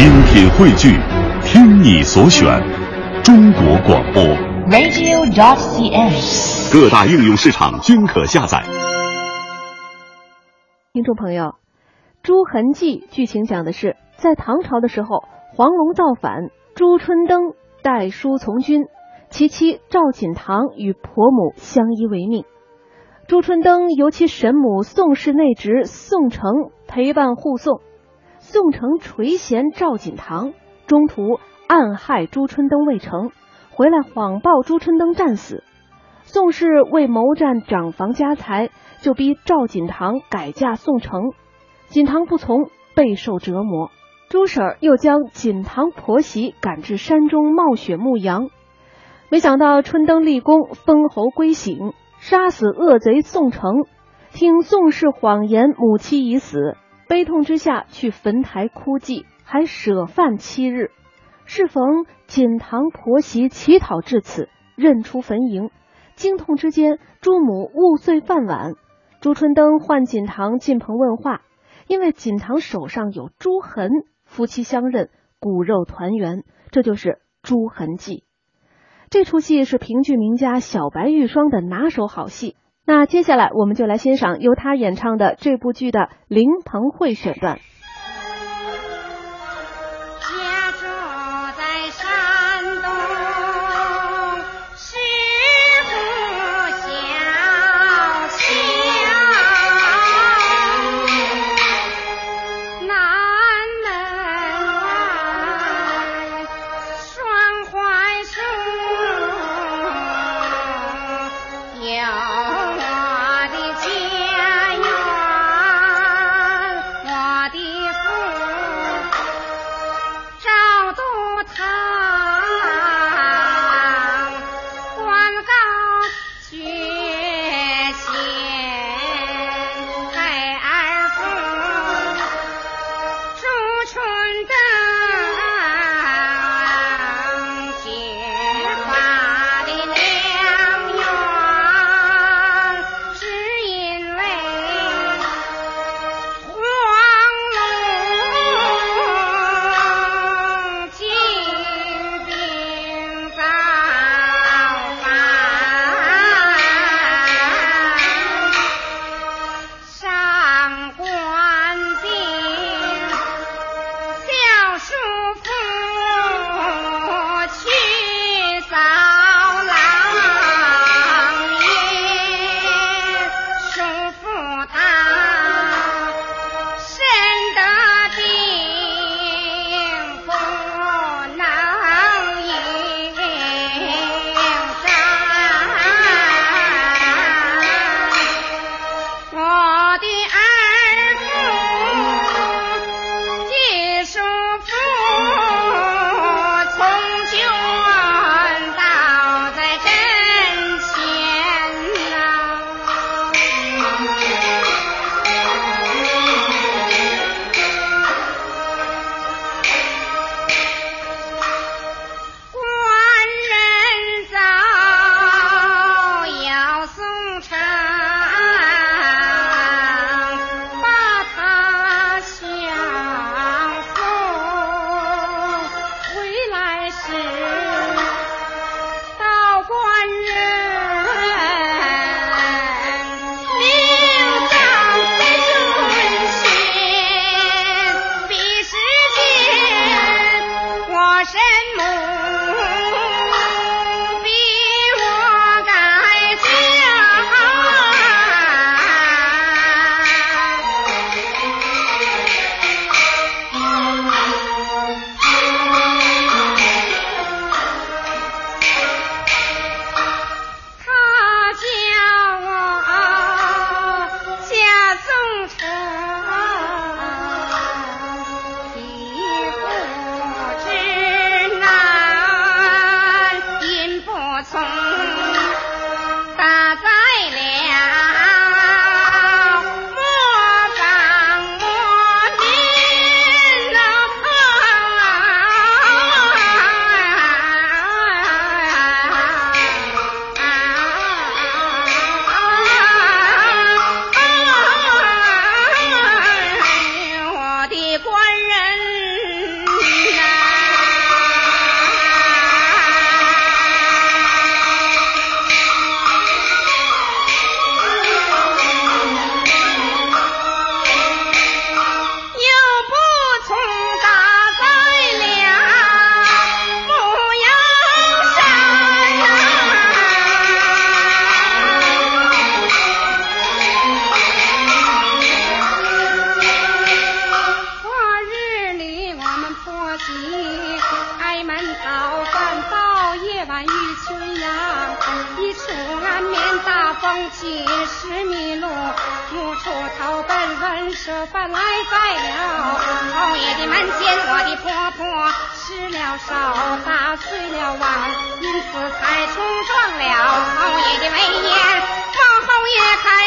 精品汇聚，听你所选，中国广播。radio.cn。各大应用市场均可下载。听众朋友，《朱痕记》剧情讲的是，在唐朝的时候，黄龙造反，朱春登带书从军，其妻赵锦堂与婆母相依为命。朱春登由其神母宋氏内侄宋成陪伴护送，宋城垂涎赵锦堂，中途暗害朱春登未成，回来谎报朱春登战死。宋氏为谋占长房家财，就逼赵锦堂改嫁宋城，锦堂不从，备受折磨。朱婶儿又将锦堂婆媳赶至山中冒雪牧羊，没想到春登立功，封侯归省，杀死恶贼宋成。听宋氏谎言母妻已死，悲痛之下去坟台哭祭，还舍饭七日。适逢锦堂婆媳乞讨至此，认出坟茔。惊痛之间，朱母误碎饭碗。朱春登唤锦堂进棚问话，因为锦堂手上有朱痕，夫妻相认，骨肉团圆，这就是《朱痕记》。这出戏是评剧名家小白玉霜的拿手好戏。那接下来我们就来欣赏由他演唱的这部剧的林鹏会选段。风起，十米路，无处投奔文舍饭来在了，侯爷的门前我的婆婆失了手，打碎了碗，因此才冲撞了侯爷的威严，望侯爷开。